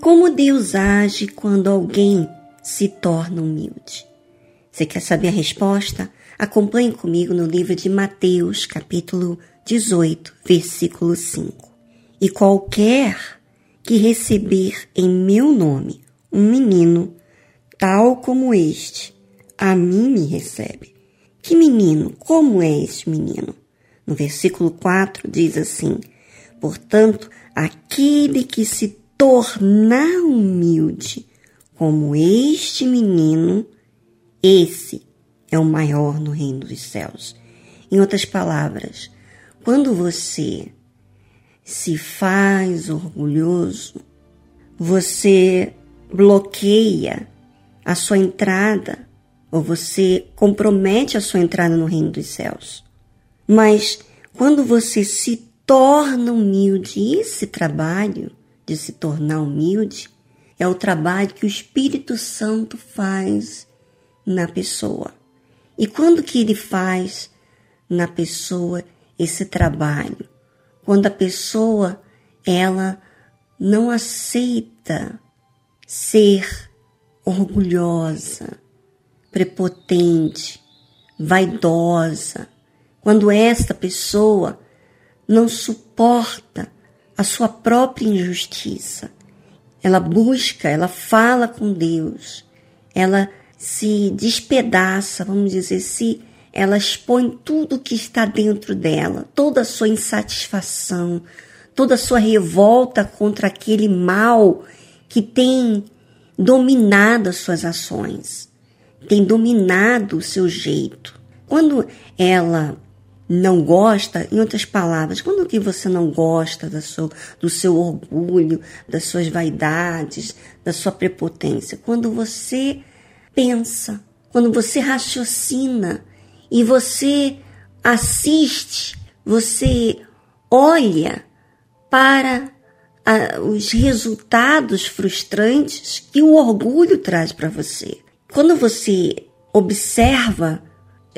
Como Deus age quando alguém se torna humilde? Você quer saber a resposta? Acompanhe comigo no livro de Mateus, capítulo 18, versículo 5. E qualquer que receber em meu nome um menino, tal como este, a mim me recebe. Que menino? Como é este menino? No versículo 4 diz assim: Portanto, aquele que se tornar humilde como este menino, esse é o maior no reino dos céus. Em outras palavras, quando você se faz orgulhoso, você bloqueia a sua entrada ou você compromete a sua entrada no reino dos céus. Mas quando você se torna humilde, esse trabalho de se tornar humilde é o trabalho que o Espírito Santo faz na pessoa. E quando que ele faz na pessoa esse trabalho? quando a pessoa ela não aceita ser orgulhosa, prepotente, vaidosa, quando esta pessoa não suporta a sua própria injustiça, ela busca, ela fala com Deus, ela se despedaça, vamos dizer, se ela expõe tudo que está dentro dela, toda a sua insatisfação, toda a sua revolta contra aquele mal que tem dominado as suas ações, tem dominado o seu jeito. Quando ela não gosta, em outras palavras, quando que você não gosta do seu, do seu orgulho, das suas vaidades, da sua prepotência? Quando você pensa, quando você raciocina e você assiste, você olha para a, os resultados frustrantes que o orgulho traz para você. Quando você observa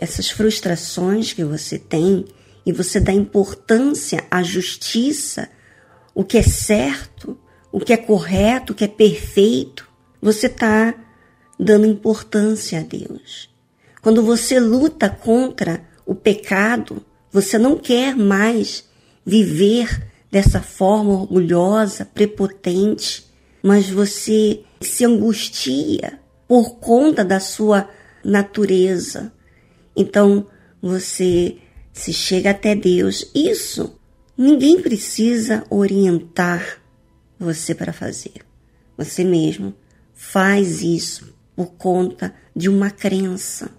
essas frustrações que você tem e você dá importância à justiça, o que é certo, o que é correto, o que é perfeito, você está dando importância a Deus. Quando você luta contra o pecado, você não quer mais viver dessa forma orgulhosa, prepotente, mas você se angustia por conta da sua natureza. Então você se chega até Deus. Isso ninguém precisa orientar você para fazer. Você mesmo faz isso por conta de uma crença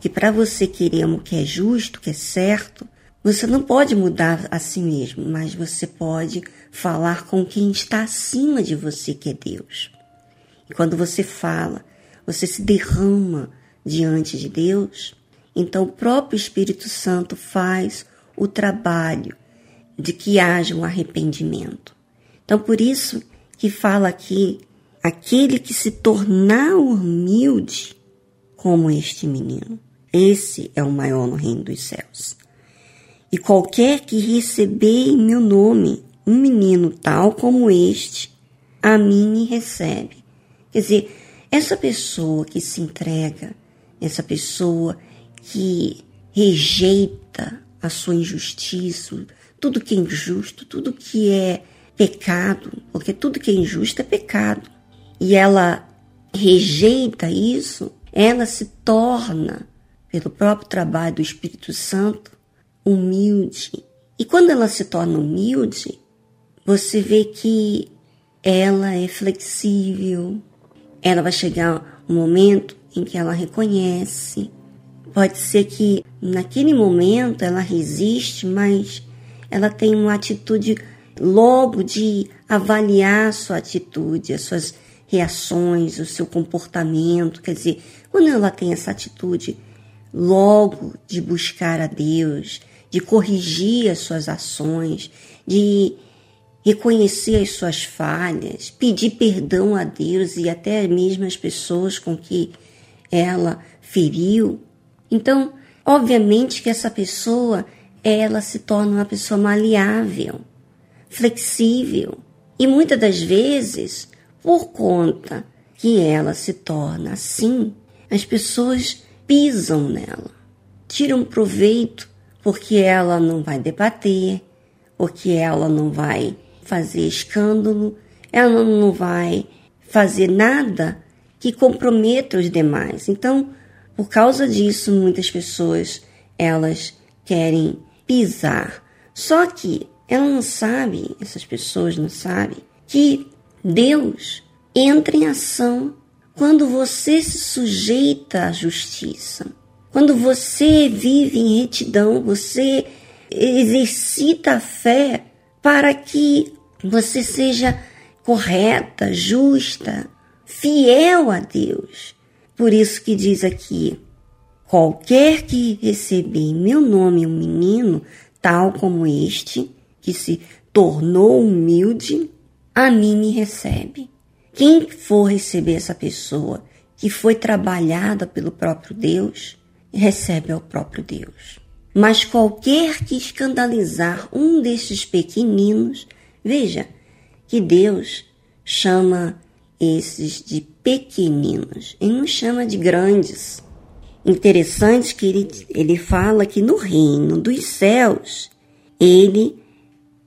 que para você querer o que é justo, que é certo, você não pode mudar a si mesmo, mas você pode falar com quem está acima de você, que é Deus. E quando você fala, você se derrama diante de Deus, então o próprio Espírito Santo faz o trabalho de que haja um arrependimento. Então por isso que fala aqui aquele que se tornar humilde como este menino. Esse é o maior no reino dos céus. E qualquer que receber em meu nome um menino tal como este, a mim me recebe. Quer dizer, essa pessoa que se entrega, essa pessoa que rejeita a sua injustiça, tudo que é injusto, tudo que é pecado, porque tudo que é injusto é pecado, e ela rejeita isso, ela se torna pelo próprio trabalho do Espírito Santo, humilde. E quando ela se torna humilde, você vê que ela é flexível, ela vai chegar um momento em que ela reconhece. Pode ser que naquele momento ela resiste, mas ela tem uma atitude logo de avaliar a sua atitude, as suas reações, o seu comportamento. Quer dizer, quando ela tem essa atitude logo de buscar a Deus, de corrigir as suas ações, de reconhecer as suas falhas, pedir perdão a Deus e até mesmo as pessoas com que ela feriu. Então, obviamente que essa pessoa, ela se torna uma pessoa maleável. flexível. E muitas das vezes, por conta que ela se torna assim, as pessoas pisam nela, tiram proveito porque ela não vai debater, porque ela não vai fazer escândalo, ela não vai fazer nada que comprometa os demais. Então, por causa disso, muitas pessoas elas querem pisar. Só que ela não sabe, essas pessoas não sabem que Deus entra em ação quando você se sujeita à justiça. Quando você vive em retidão, você exercita a fé para que você seja correta, justa, fiel a Deus. Por isso que diz aqui: qualquer que receber em meu nome um menino, tal como este, que se tornou humilde, a mim me recebe. Quem for receber essa pessoa que foi trabalhada pelo próprio Deus, recebe ao próprio Deus. Mas qualquer que escandalizar um destes pequeninos, veja que Deus chama esses de pequeninos, ele não chama de grandes. Interessante que ele, ele fala que no reino dos céus ele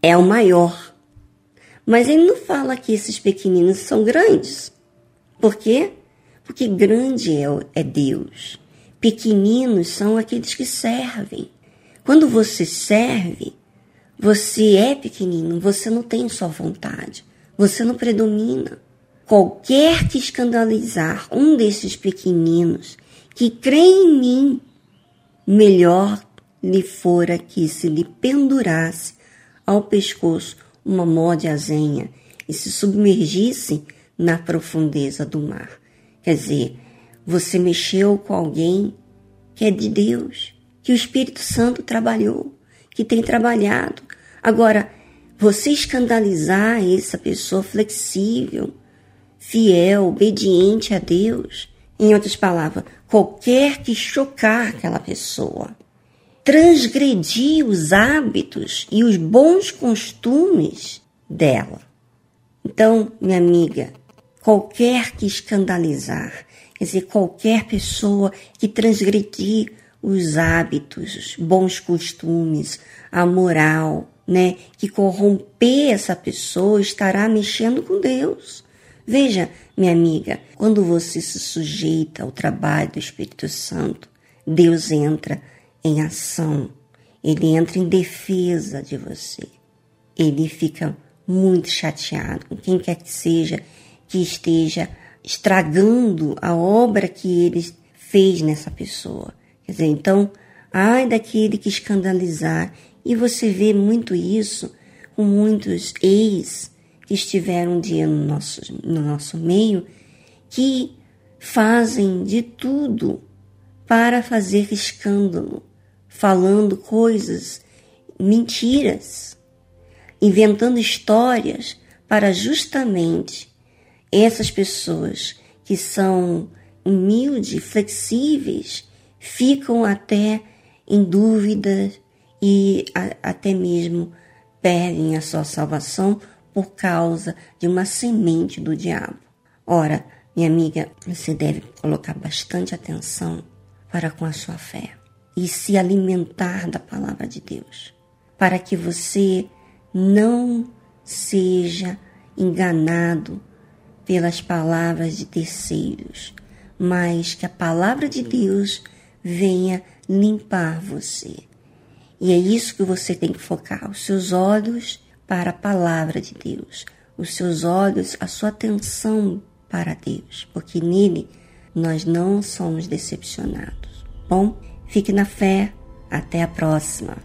é o maior. Mas ele não fala que esses pequeninos são grandes. Por quê? Porque grande é, é Deus. Pequeninos são aqueles que servem. Quando você serve, você é pequenino, você não tem sua vontade, você não predomina. Qualquer que escandalizar um desses pequeninos que crê em mim, melhor lhe fora que se lhe pendurasse ao pescoço uma mó de azenha e se submergisse na profundeza do mar. Quer dizer, você mexeu com alguém que é de Deus, que o Espírito Santo trabalhou, que tem trabalhado. Agora, você escandalizar essa pessoa flexível, fiel, obediente a Deus, em outras palavras, qualquer que chocar aquela pessoa, transgredir os hábitos e os bons costumes dela. Então, minha amiga, qualquer que escandalizar, quer dizer, qualquer pessoa que transgredir os hábitos, os bons costumes, a moral, né? Que corromper essa pessoa estará mexendo com Deus. Veja, minha amiga, quando você se sujeita ao trabalho do Espírito Santo, Deus entra em ação, ele entra em defesa de você. Ele fica muito chateado com quem quer que seja que esteja estragando a obra que ele fez nessa pessoa. Quer dizer, então, ai daquele que escandalizar. E você vê muito isso com muitos ex que estiveram um dia no nosso, no nosso meio, que fazem de tudo para fazer escândalo, falando coisas, mentiras, inventando histórias para justamente essas pessoas que são humildes, flexíveis, ficam até em dúvida e a, até mesmo perdem a sua salvação por causa de uma semente do diabo. Ora, minha amiga, você deve colocar bastante atenção para com a sua fé e se alimentar da palavra de Deus, para que você não seja enganado pelas palavras de terceiros, mas que a palavra de Deus venha limpar você. E é isso que você tem que focar, os seus olhos para a palavra de Deus, os seus olhos, a sua atenção para Deus, porque nele nós não somos decepcionados. Bom, fique na fé, até a próxima.